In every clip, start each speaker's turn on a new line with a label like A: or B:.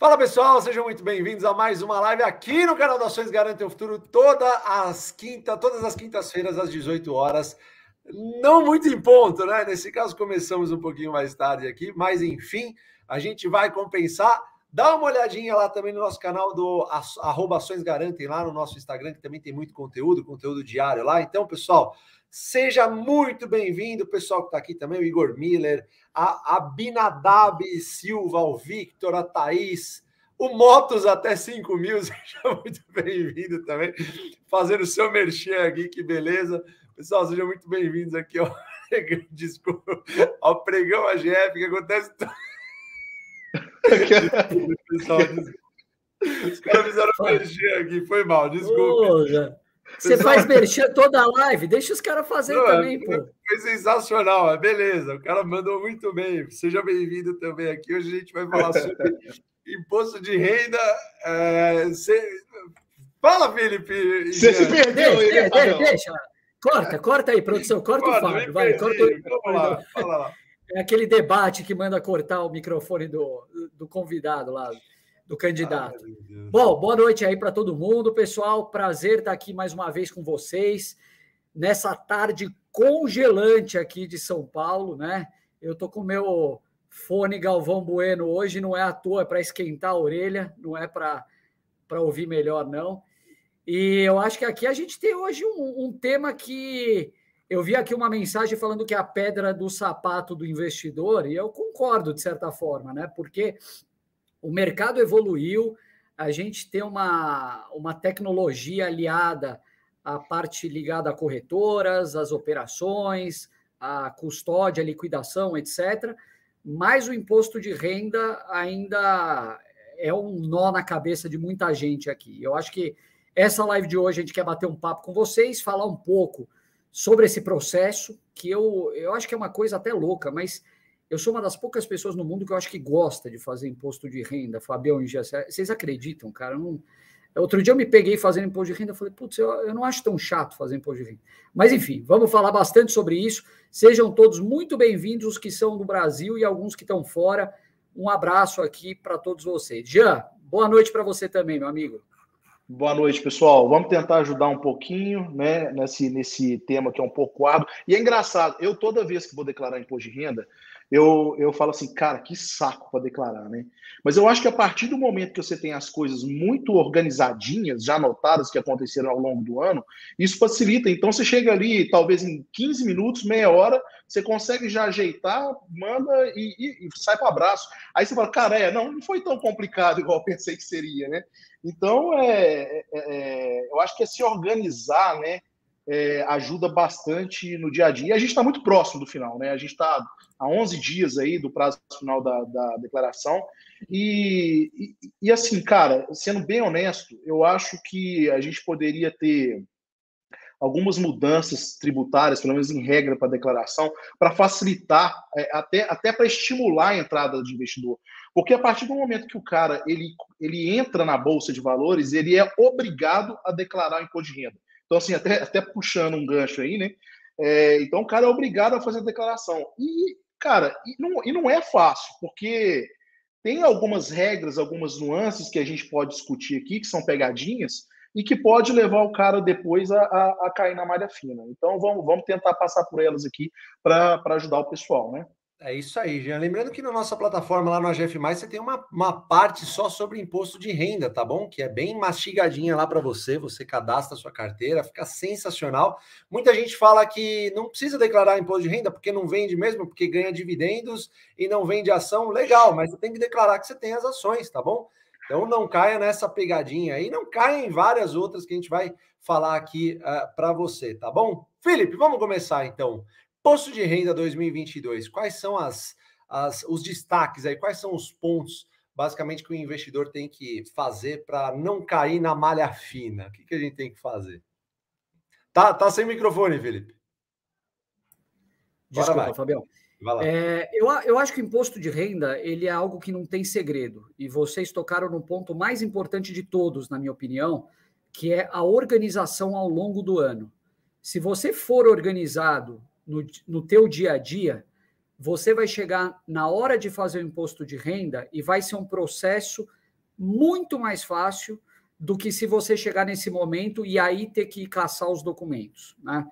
A: Fala pessoal, sejam muito bem-vindos a mais uma live aqui no canal da Ações Garante o Futuro, toda as quinta, todas as quintas-feiras às 18 horas. Não muito em ponto, né? Nesse caso começamos um pouquinho mais tarde aqui, mas enfim, a gente vai compensar. Dá uma olhadinha lá também no nosso canal do arroba Ações Garantem, lá no nosso Instagram, que também tem muito conteúdo, conteúdo diário lá. Então, pessoal, seja muito bem-vindo, pessoal que está aqui também, o Igor Miller, a Abinadab Silva, o Victor, a Thaís, o Motos até 5 mil, seja muito bem-vindo também, fazendo o seu merchan aqui, que beleza. Pessoal, sejam muito bem-vindos aqui ao Desculpa, ao Pregão AGF, que acontece. Pessoal, os caras fizeram merchan aqui, foi mal, desculpa.
B: Você faz merchan toda a live, deixa os caras fazerem também, pô.
A: Foi sensacional, beleza. O cara mandou muito bem. Seja bem-vindo também aqui. Hoje a gente vai falar sobre imposto de renda. É, Fala, Felipe.
B: Você se perdeu aí, deixa, deixa, deixa. Corta, corta aí, produção. Corta o Fábio. Vai, corta o... Vamos lá, fala lá. É aquele debate que manda cortar o microfone do, do convidado lá do candidato. Bom, boa noite aí para todo mundo, pessoal. Prazer estar aqui mais uma vez com vocês nessa tarde congelante aqui de São Paulo, né? Eu tô com meu fone Galvão Bueno hoje, não é à toa, é para esquentar a orelha, não é para ouvir melhor, não. E eu acho que aqui a gente tem hoje um, um tema que eu vi aqui uma mensagem falando que é a pedra do sapato do investidor, e eu concordo de certa forma, né? Porque o mercado evoluiu, a gente tem uma, uma tecnologia aliada à parte ligada a corretoras, às operações, à custódia, liquidação, etc. Mas o imposto de renda ainda é um nó na cabeça de muita gente aqui. Eu acho que essa live de hoje a gente quer bater um papo com vocês, falar um pouco sobre esse processo, que eu, eu acho que é uma coisa até louca, mas eu sou uma das poucas pessoas no mundo que eu acho que gosta de fazer imposto de renda, Fabião e. Vocês acreditam, cara? Não... Outro dia eu me peguei fazendo imposto de renda, falei, putz, eu, eu não acho tão chato fazer imposto de renda. Mas enfim, vamos falar bastante sobre isso. Sejam todos muito bem-vindos, os que são do Brasil e alguns que estão fora. Um abraço aqui para todos vocês. Jean, boa noite para você também, meu amigo.
C: Boa noite, pessoal. Vamos tentar ajudar um pouquinho né, nesse, nesse tema que é um pouco árduo. E é engraçado, eu toda vez que vou declarar imposto de renda, eu, eu falo assim, cara, que saco para declarar, né? Mas eu acho que a partir do momento que você tem as coisas muito organizadinhas, já anotadas que aconteceram ao longo do ano, isso facilita. Então você chega ali, talvez em 15 minutos, meia hora, você consegue já ajeitar, manda e, e, e sai para abraço. Aí você fala, cara, é, não, não foi tão complicado igual eu pensei que seria, né? Então, é, é, é eu acho que é se organizar, né? É, ajuda bastante no dia a dia. E a gente está muito próximo do final, né? A gente está há 11 dias aí do prazo final da, da declaração. E, e, e, assim, cara, sendo bem honesto, eu acho que a gente poderia ter algumas mudanças tributárias, pelo menos em regra para declaração, para facilitar, é, até, até para estimular a entrada de investidor. Porque a partir do momento que o cara ele, ele entra na bolsa de valores, ele é obrigado a declarar o imposto de renda. Então, assim, até, até puxando um gancho aí, né? É, então, o cara é obrigado a fazer a declaração. E Cara, e não, e não é fácil, porque tem algumas regras, algumas nuances que a gente pode discutir aqui, que são pegadinhas, e que pode levar o cara depois a, a, a cair na malha fina. Então vamos, vamos tentar passar por elas aqui para ajudar o pessoal, né?
A: É isso aí, Jean. Lembrando que na nossa plataforma lá no AGF, você tem uma, uma parte só sobre imposto de renda, tá bom? Que é bem mastigadinha lá para você. Você cadastra a sua carteira, fica sensacional. Muita gente fala que não precisa declarar imposto de renda porque não vende mesmo, porque ganha dividendos e não vende ação. Legal, mas você tem que declarar que você tem as ações, tá bom? Então não caia nessa pegadinha aí, não caia em várias outras que a gente vai falar aqui uh, ah, para você, tá bom? Felipe, vamos começar então. Posto de renda 2022, quais são as, as, os destaques aí? Quais são os pontos, basicamente, que o investidor tem que fazer para não cair na malha fina? O que, que a gente tem que fazer? Tá, tá sem microfone, Felipe.
B: Desculpa, Fabião. É, eu, eu acho que o imposto de renda ele é algo que não tem segredo. E vocês tocaram no ponto mais importante de todos, na minha opinião, que é a organização ao longo do ano. Se você for organizado no, no teu dia a dia, você vai chegar na hora de fazer o imposto de renda e vai ser um processo muito mais fácil do que se você chegar nesse momento e aí ter que caçar os documentos, né?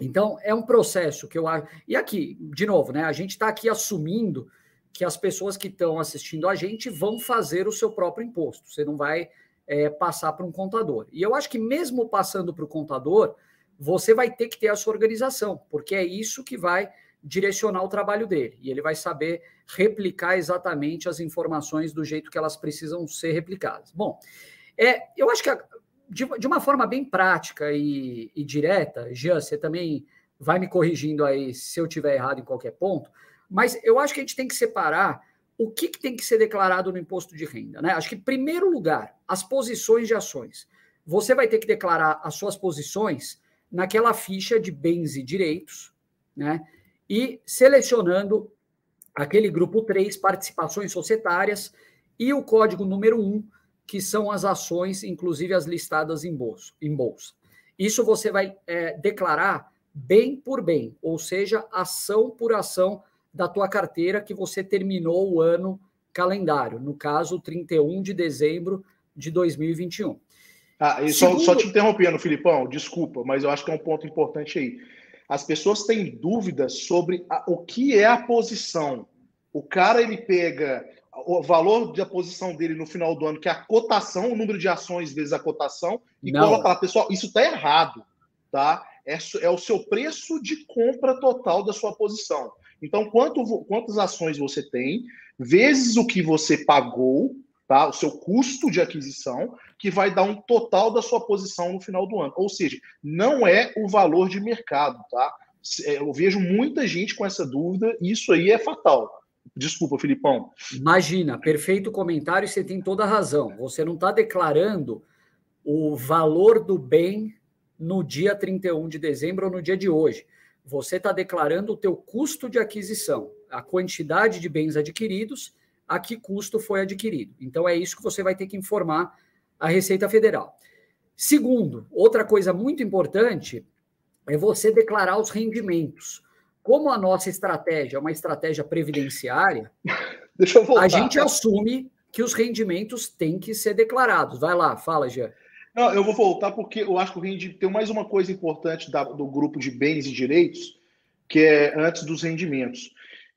B: Então, é um processo que eu acho. E aqui, de novo, né? A gente está aqui assumindo que as pessoas que estão assistindo a gente vão fazer o seu próprio imposto. Você não vai é, passar para um contador. E eu acho que mesmo passando para o contador, você vai ter que ter a sua organização, porque é isso que vai direcionar o trabalho dele. E ele vai saber replicar exatamente as informações do jeito que elas precisam ser replicadas. Bom, é, eu acho que a, de, de, uma forma bem prática e, e direta, Jean, você também vai me corrigindo aí se eu tiver errado em qualquer ponto, mas eu acho que a gente tem que separar o que, que, tem que ser declarado no imposto de renda. Né? Acho que, em primeiro lugar, as posições de ações. Você vai ter que declarar as suas posições naquela ficha de bens e direitos, né? e selecionando aquele grupo 3, participações societárias, e o código número 1, que são as ações, inclusive as listadas em bolsa. Em bolsa. Isso você vai é, declarar bem por bem, ou seja, ação por ação da tua carteira que você terminou o ano calendário, no caso, 31 de dezembro de 2021.
C: Ah, e Segundo... só, só te interrompendo, Filipão, desculpa, mas eu acho que é um ponto importante aí. As pessoas têm dúvidas sobre a, o que é a posição. O cara ele pega o valor da posição dele no final do ano, que é a cotação, o número de ações vezes a cotação, e Não. coloca lá, pessoal, isso está errado, tá? É, é o seu preço de compra total da sua posição. Então, quanto, quantas ações você tem, vezes o que você pagou, tá? O seu custo de aquisição, que vai dar um total da sua posição no final do ano. Ou seja, não é o valor de mercado, tá? É, eu vejo muita gente com essa dúvida e isso aí é fatal. Desculpa, Filipão.
B: Imagina, perfeito comentário, você tem toda a razão. Você não está declarando o valor do bem no dia 31 de dezembro ou no dia de hoje. Você está declarando o teu custo de aquisição, a quantidade de bens adquiridos, a que custo foi adquirido. Então é isso que você vai ter que informar a Receita Federal. Segundo, outra coisa muito importante é você declarar os rendimentos. Como a nossa estratégia é uma estratégia previdenciária, a gente assume que os rendimentos têm que ser declarados. Vai lá, fala, Jean.
C: Não, eu vou voltar porque eu acho que o tem mais uma coisa importante da, do grupo de bens e direitos, que é antes dos rendimentos.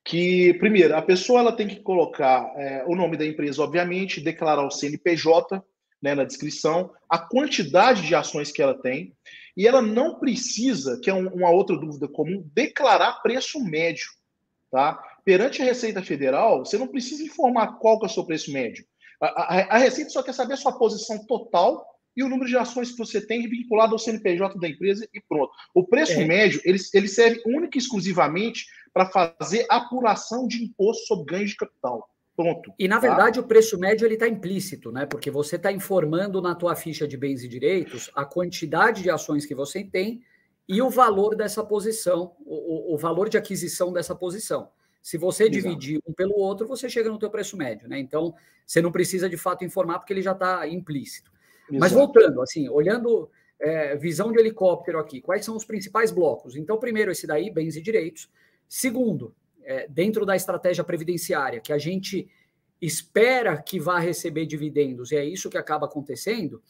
C: Que, primeiro, a pessoa ela tem que colocar é, o nome da empresa, obviamente, declarar o CNPJ né, na descrição, a quantidade de ações que ela tem, e ela não precisa, que é um, uma outra dúvida comum, declarar preço médio. Tá? Perante a Receita Federal, você não precisa informar qual que é o seu preço médio. A, a, a Receita só quer saber a sua posição total e o número de ações que você tem vinculado ao CNPJ da empresa e pronto. O preço é. médio, ele, ele serve única e exclusivamente para fazer apuração de imposto sobre ganhos de capital. Pronto.
B: E, na tá? verdade, o preço médio ele está implícito, né? Porque você está informando na tua ficha de bens e direitos a quantidade de ações que você tem e o valor dessa posição, o, o valor de aquisição dessa posição. Se você Exato. dividir um pelo outro, você chega no teu preço médio, né? Então, você não precisa de fato informar porque ele já está implícito. Exato. Mas voltando, assim, olhando é, visão de helicóptero aqui, quais são os principais blocos? Então, primeiro, esse daí, bens e direitos. Segundo, é, dentro da estratégia previdenciária, que a gente espera que vá receber dividendos, e é isso que acaba acontecendo,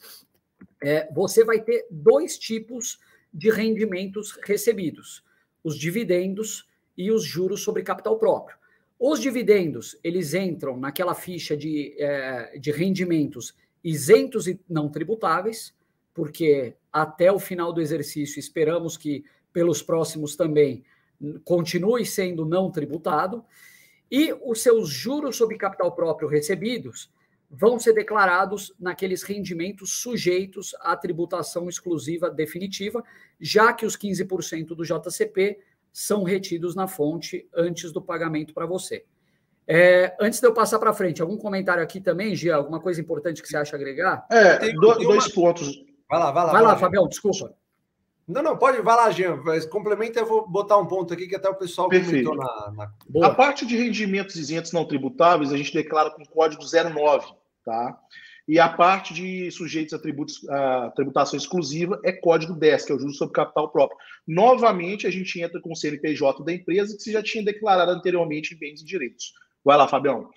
B: é, você vai ter dois tipos de rendimentos recebidos: os dividendos e os juros sobre capital próprio. Os dividendos, eles entram naquela ficha de, é, de rendimentos isentos e não tributáveis, porque até o final do exercício esperamos que pelos próximos também continue sendo não tributado, e os seus juros sobre capital próprio recebidos vão ser declarados naqueles rendimentos sujeitos à tributação exclusiva definitiva, já que os 15% do JCP são retidos na fonte antes do pagamento para você. É, antes de eu passar para frente, algum comentário aqui também, Gia? Alguma coisa importante que você acha agregar?
C: É, tem, dois uma... pontos.
B: Vai lá, vai lá. Vai, vai lá, Fabião, desculpa.
A: Não, não, pode, vai lá, Jean. Complementa, eu vou botar um ponto aqui que até o pessoal
C: Perfeito. comentou na, na... A parte de rendimentos isentos não tributáveis, a gente declara com código 09, tá? E a parte de sujeitos a, tributos, a tributação exclusiva é código 10, que é o juros sobre capital próprio. Novamente, a gente entra com o CNPJ da empresa, que você já tinha declarado anteriormente em bens e direitos. Vai lá, Fabião.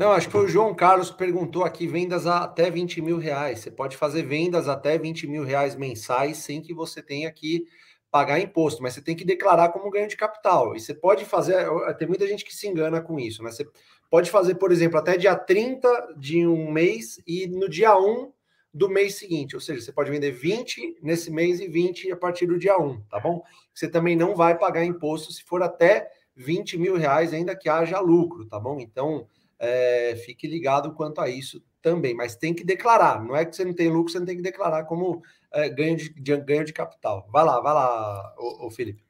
A: Não, acho que foi o João Carlos que perguntou aqui vendas até 20 mil reais. Você pode fazer vendas até 20 mil reais mensais sem que você tenha que pagar imposto, mas você tem que declarar como ganho de capital. E você pode fazer, tem muita gente que se engana com isso, né? Você pode fazer, por exemplo, até dia 30 de um mês e no dia 1 do mês seguinte, ou seja, você pode vender 20 nesse mês e 20 a partir do dia 1, tá bom? Você também não vai pagar imposto se for até 20 mil reais, ainda que haja lucro, tá bom? Então, é, fique ligado quanto a isso também, mas tem que declarar. Não é que você não tem lucro, você não tem que declarar como é, ganho, de, de, ganho de capital. Vai lá, vai lá, ô, ô Felipe.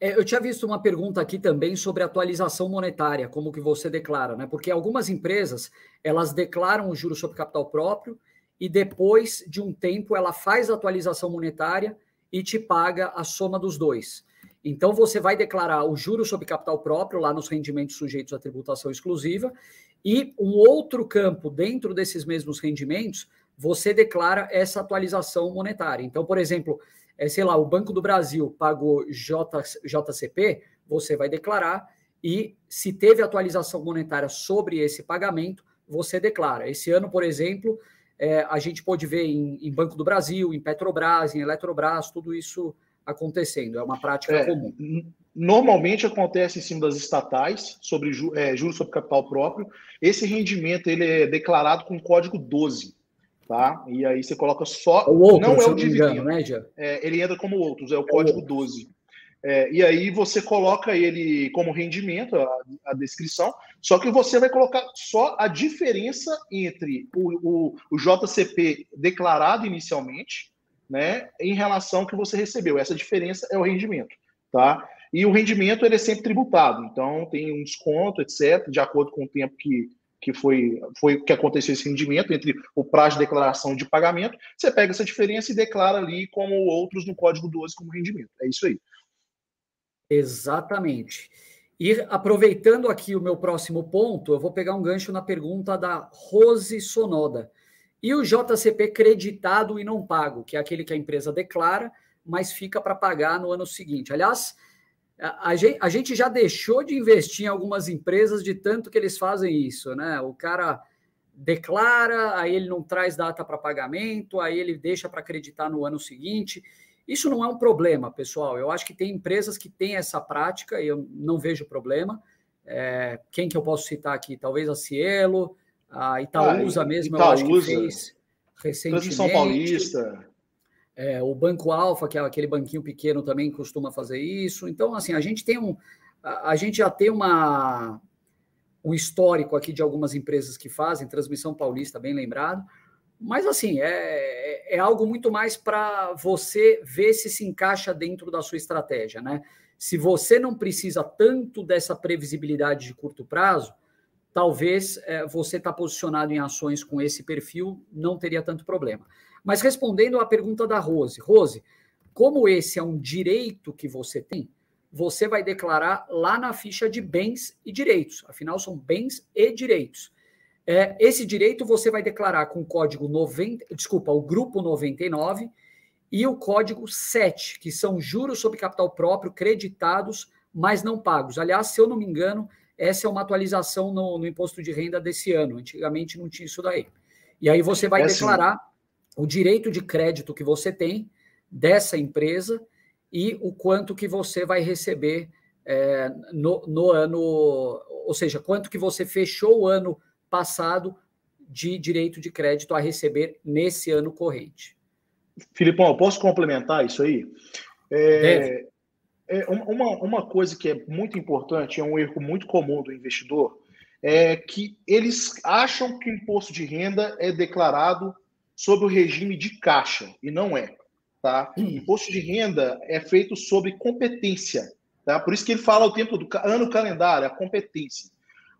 B: É, eu tinha visto uma pergunta aqui também sobre atualização monetária, como que você declara, né? Porque algumas empresas elas declaram o juro sobre capital próprio e depois de um tempo ela faz a atualização monetária e te paga a soma dos dois. Então você vai declarar o juro sobre capital próprio lá nos rendimentos sujeitos à tributação exclusiva e um outro campo dentro desses mesmos rendimentos, você declara essa atualização monetária. Então, por exemplo, é, sei lá, o Banco do Brasil pagou J, JCP, você vai declarar e se teve atualização monetária sobre esse pagamento, você declara. Esse ano, por exemplo, é, a gente pode ver em, em, Banco do Brasil, em Petrobras, em Eletrobras, tudo isso acontecendo. É uma prática é, comum.
C: Normalmente acontece em cima das estatais, sobre é, juros sobre capital próprio. Esse rendimento ele é declarado com código 12. Tá? E aí você coloca só.
B: O outro, não é o dividendo, engano, né, Jean?
C: É, ele entra como outros, é o código 12. É, e aí você coloca ele como rendimento, a, a, descrição, só que você vai colocar só a diferença entre o, o, o JCP declarado inicialmente, né, em relação ao que você recebeu. Essa diferença é o rendimento, tá? E o rendimento ele é sempre tributado, então tem um desconto, etc., de acordo com o tempo que, que foi, foi que aconteceu esse rendimento entre o prazo de declaração de pagamento. Você pega essa diferença e declara ali como outros no código 12 como rendimento. É isso aí.
B: Exatamente. E aproveitando aqui o meu próximo ponto, eu vou pegar um gancho na pergunta da Rose Sonoda. E o JCP creditado e não pago, que é aquele que a empresa declara, mas fica para pagar no ano seguinte. Aliás, a gente, a gente já deixou de investir em algumas empresas de tanto que eles fazem isso, né? O cara declara, aí ele não traz data para pagamento, aí ele deixa para acreditar no ano seguinte. Isso não é um problema, pessoal. Eu acho que tem empresas que têm essa prática e eu não vejo problema. É, quem que eu posso citar aqui? Talvez a Cielo, a Itaúsa ah, mesmo, Itaúsa, eu acho que fez recentemente.
C: São Paulista.
B: É, o Banco Alfa, que é aquele banquinho pequeno, também costuma fazer isso. Então, assim, a gente tem um. A, gente já tem uma, um histórico aqui de algumas empresas que fazem, Transmissão Paulista, bem lembrado. Mas, assim, é, é algo muito mais para você ver se se encaixa dentro da sua estratégia, né? Se você não precisa tanto dessa previsibilidade de curto prazo, talvez é, você está posicionado em ações com esse perfil, não teria tanto problema. Mas respondendo à pergunta da Rose, Rose, como esse é um direito que você tem, você vai declarar lá na ficha de bens e direitos. Afinal, são bens e direitos. É, esse direito você vai declarar com o código 90, desculpa, o grupo 99 e o código 7, que são juros sobre capital próprio creditados, mas não pagos. Aliás, se eu não me engano, essa é uma atualização no, no imposto de renda desse ano. Antigamente não tinha isso daí. E aí você vai é declarar assim o direito de crédito que você tem dessa empresa e o quanto que você vai receber é, no, no ano, ou seja, quanto que você fechou o ano passado de direito de crédito a receber nesse ano corrente.
C: Filipão, posso complementar isso aí? É, é, uma, uma coisa que é muito importante, é um erro muito comum do investidor, é que eles acham que o imposto de renda é declarado sob o regime de caixa, e não é. Tá? Hum. Imposto de renda é feito sobre competência. Tá? Por isso que ele fala o tempo do ano calendário, a competência.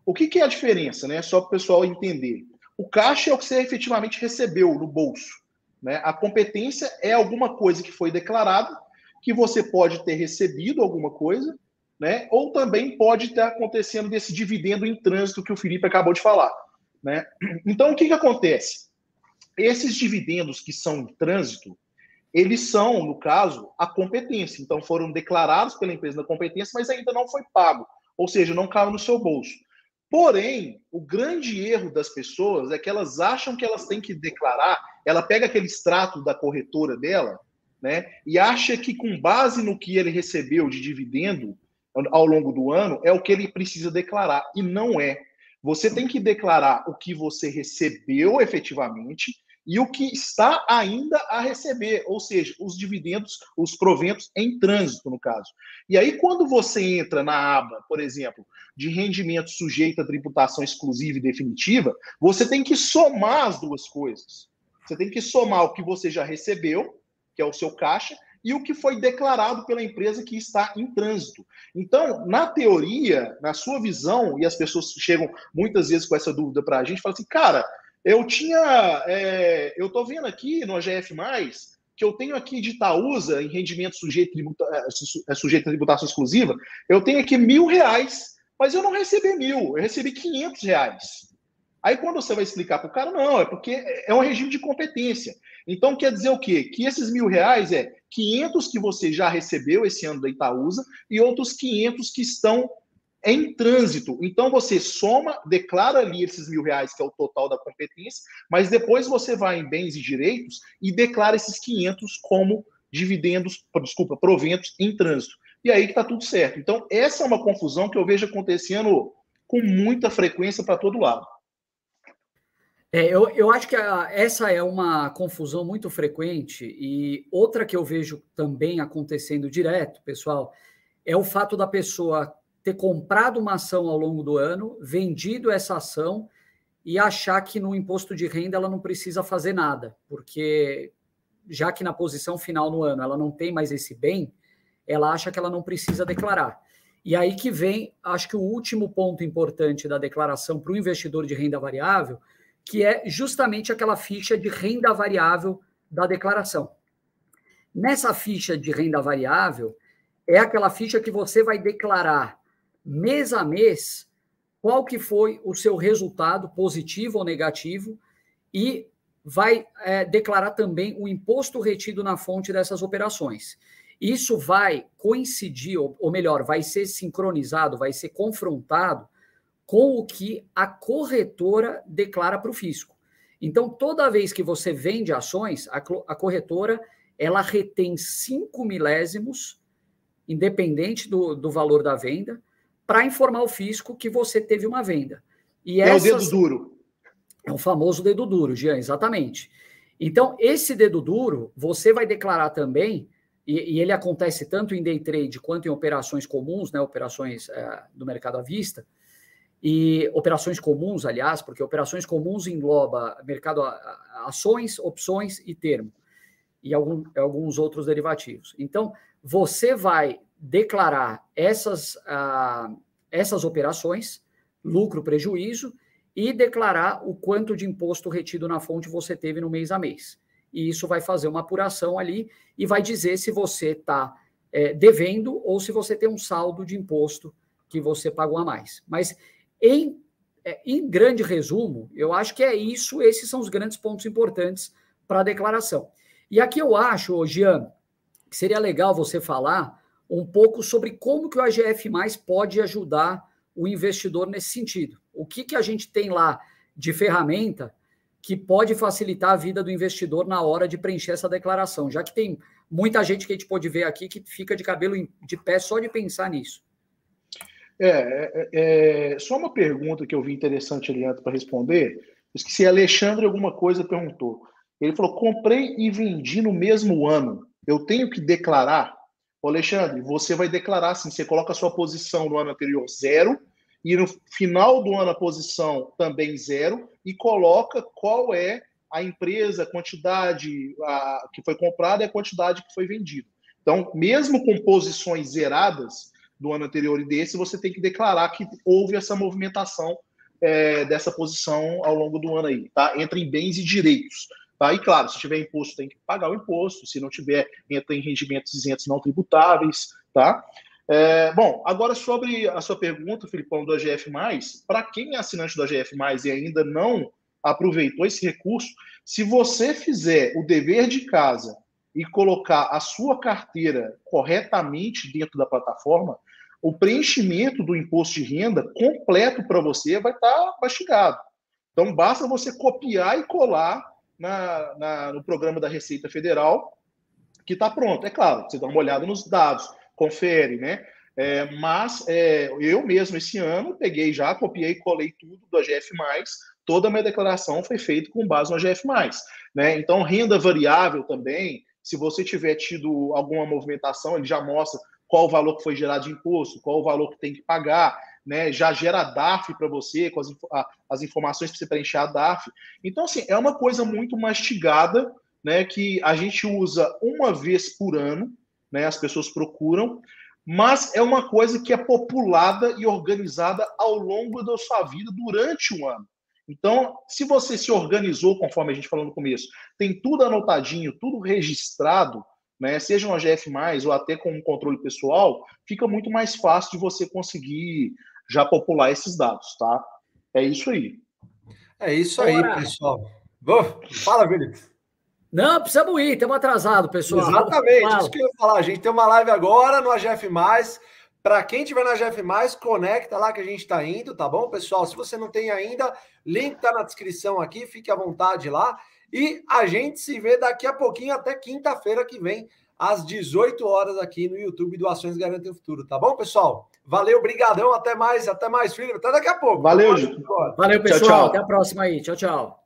C: O que, que é a diferença, né? Só para o pessoal entender. O caixa é o que você efetivamente recebeu no bolso. Né? A competência é alguma coisa que foi declarada, que você pode ter recebido alguma coisa, né? ou também pode estar acontecendo desse dividendo em trânsito que o Felipe acabou de falar. Né? Então, o que, que acontece? Esses dividendos que são em trânsito, eles são, no caso, a competência. Então, foram declarados pela empresa da competência, mas ainda não foi pago. Ou seja, não caiu no seu bolso. Porém, o grande erro das pessoas é que elas acham que elas têm que declarar, ela pega aquele extrato da corretora dela, né, e acha que com base no que ele recebeu de dividendo ao longo do ano é o que ele precisa declarar e não é. Você tem que declarar o que você recebeu efetivamente e o que está ainda a receber, ou seja, os dividendos, os proventos em trânsito, no caso. E aí, quando você entra na aba, por exemplo, de rendimento sujeito a tributação exclusiva e definitiva, você tem que somar as duas coisas. Você tem que somar o que você já recebeu, que é o seu caixa, e o que foi declarado pela empresa que está em trânsito. Então, na teoria, na sua visão, e as pessoas chegam muitas vezes com essa dúvida para a gente, falam assim, cara, eu tinha. É, eu estou vendo aqui no AGF, que eu tenho aqui de Itaúsa, em rendimento sujeito, tributa, é, é, sujeito a tributação exclusiva, eu tenho aqui mil reais, mas eu não recebi mil, eu recebi quinhentos reais. Aí quando você vai explicar para o cara, não, é porque é um regime de competência. Então quer dizer o quê? Que esses mil reais é 500 que você já recebeu esse ano da Itaúsa e outros 500 que estão em trânsito. Então você soma, declara ali esses mil reais, que é o total da competência, mas depois você vai em bens e direitos e declara esses 500 como dividendos, desculpa, proventos em trânsito. E aí que está tudo certo. Então, essa é uma confusão que eu vejo acontecendo com muita frequência para todo lado.
B: É, eu, eu acho que a, essa é uma confusão muito frequente e outra que eu vejo também acontecendo direto, pessoal, é o fato da pessoa ter comprado uma ação ao longo do ano, vendido essa ação e achar que no imposto de renda ela não precisa fazer nada, porque já que na posição final no ano ela não tem mais esse bem, ela acha que ela não precisa declarar. E aí que vem, acho que o último ponto importante da declaração para o investidor de renda variável, que é justamente aquela ficha de renda variável da declaração. Nessa ficha de renda variável, é aquela ficha que você vai declarar mês a mês qual que foi o seu resultado, positivo ou negativo, e vai é, declarar também o imposto retido na fonte dessas operações. Isso vai coincidir, ou melhor, vai ser sincronizado, vai ser confrontado com o que a corretora declara para o fisco. Então, toda vez que você vende ações, a, a corretora ela retém 5 milésimos, independente do, do valor da venda, para informar o fisco que você teve uma venda.
C: E é essas... o dedo duro.
B: É o famoso dedo duro, Jean, exatamente. Então, esse dedo duro, você vai declarar também, e, e ele acontece tanto em day trade quanto em operações comuns, né, operações é, do mercado à vista, e operações comuns, aliás, porque operações comuns engloba mercado ações, opções e termo, e algum, alguns outros derivativos. Então, você vai declarar essas, essas operações, lucro, prejuízo, e declarar o quanto de imposto retido na fonte você teve no mês a mês. E isso vai fazer uma apuração ali e vai dizer se você está é, devendo ou se você tem um saldo de imposto que você pagou a mais. Mas, em, é, em grande resumo, eu acho que é isso, esses são os grandes pontos importantes para a declaração. E aqui eu acho, Jean, que seria legal você falar um pouco sobre como que o AGF+, pode ajudar o investidor nesse sentido. O que, que a gente tem lá de ferramenta que pode facilitar a vida do investidor na hora de preencher essa declaração, já que tem muita gente que a gente pode ver aqui que fica de cabelo de pé só de pensar nisso.
C: É, é, é só uma pergunta que eu vi interessante ali antes para responder. Esqueci, Alexandre alguma coisa perguntou. Ele falou: comprei e vendi no mesmo ano. Eu tenho que declarar? Ô Alexandre, você vai declarar assim: você coloca a sua posição no ano anterior zero, e no final do ano a posição também zero, e coloca qual é a empresa, a quantidade a, que foi comprada e a quantidade que foi vendida. Então, mesmo com posições zeradas do ano anterior e desse, você tem que declarar que houve essa movimentação é, dessa posição ao longo do ano aí, tá? Entra em bens e direitos. Tá? E claro, se tiver imposto, tem que pagar o imposto. Se não tiver, entra em rendimentos isentos não tributáveis. Tá? É, bom, agora sobre a sua pergunta, Filipão, do AGF, para quem é assinante do AGF e ainda não aproveitou esse recurso, se você fizer o dever de casa e colocar a sua carteira corretamente dentro da plataforma, o preenchimento do imposto de renda completo para você vai estar tá mastigado. Então, basta você copiar e colar na, na, no programa da Receita Federal, que está pronto. É claro, você dá uma olhada nos dados, confere, né? É, mas é, eu mesmo, esse ano, peguei já, copiei e colei tudo do AGF, toda a minha declaração foi feita com base no AGF. Né? Então, renda variável também, se você tiver tido alguma movimentação, ele já mostra qual o valor que foi gerado de imposto, qual o valor que tem que pagar, né? já gera DAF para você, com as, as informações para você preencher a DAF. Então, assim, é uma coisa muito mastigada, né, que a gente usa uma vez por ano, né, as pessoas procuram, mas é uma coisa que é populada e organizada ao longo da sua vida durante um ano. Então, se você se organizou, conforme a gente falou no começo, tem tudo anotadinho, tudo registrado, né, seja um AGF, ou até com um controle pessoal, fica muito mais fácil de você conseguir já popular esses dados, tá? É isso aí.
A: É isso aí, pessoal. Fala, Felipe.
B: Não, precisamos ir, estamos atrasados, pessoal.
A: Exatamente, Fala. isso que eu ia falar. A gente tem uma live agora no AGF. Para quem tiver na AGF, conecta lá que a gente está indo, tá bom, pessoal? Se você não tem ainda, link está na descrição aqui, fique à vontade lá. E a gente se vê daqui a pouquinho, até quinta-feira que vem, às 18 horas, aqui no YouTube do Ações Garantem o Futuro, tá bom, pessoal? Valeu, brigadão, até mais, até mais, filho. Até daqui a pouco.
C: Valeu,
B: Valeu, pessoal. Tchau, tchau. Até a próxima aí. Tchau, tchau.